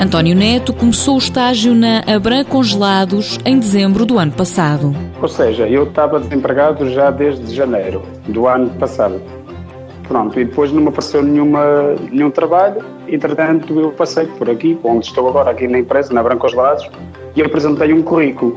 António Neto começou o estágio na Abran Congelados em dezembro do ano passado. Ou seja, eu estava desempregado já desde janeiro do ano passado. Pronto, e depois não me apareceu nenhuma, nenhum trabalho. Entretanto, eu passei por aqui, onde estou agora, aqui na empresa, na Branca Lados, e apresentei um currículo.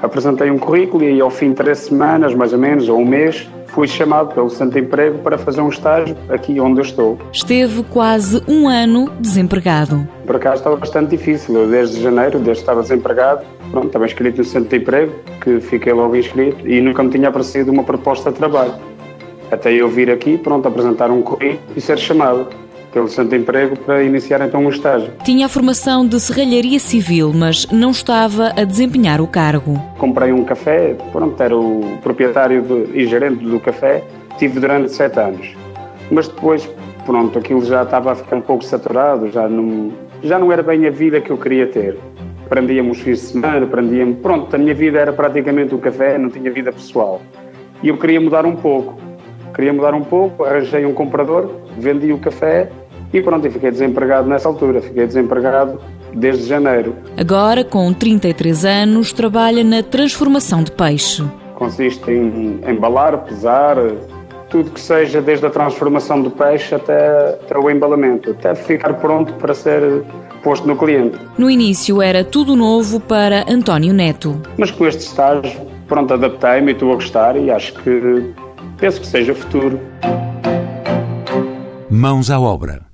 Apresentei um currículo e ao fim de três semanas, mais ou menos, ou um mês, fui chamado pelo Santo Emprego para fazer um estágio aqui onde eu estou. Esteve quase um ano desempregado. Por acaso estava bastante difícil. Eu desde janeiro, desde que estava desempregado, pronto, estava inscrito no Centro de Emprego, que fiquei logo inscrito, e nunca me tinha aparecido uma proposta de trabalho. Até eu vir aqui, pronto, apresentar um currículo e ser chamado pelo de Emprego para iniciar então um estágio. Tinha a formação de serralharia civil, mas não estava a desempenhar o cargo. Comprei um café, pronto, era o proprietário de, e gerente do café, tive durante sete anos. Mas depois, pronto, aquilo já estava a ficar um pouco saturado, já não, já não era bem a vida que eu queria ter. Prendia-me os fins de semana, prendia-me... Pronto, a minha vida era praticamente o café, não tinha vida pessoal. E eu queria mudar um pouco. Queria mudar um pouco, arranjei um comprador, vendi o café e pronto, e fiquei desempregado nessa altura. Fiquei desempregado desde janeiro. Agora, com 33 anos, trabalha na transformação de peixe. Consiste em embalar, pesar, tudo que seja desde a transformação do peixe até, até o embalamento, até ficar pronto para ser posto no cliente. No início era tudo novo para António Neto. Mas com este estágio, pronto, adaptei-me e estou a gostar e acho que penso que seja futuro. Mãos à obra.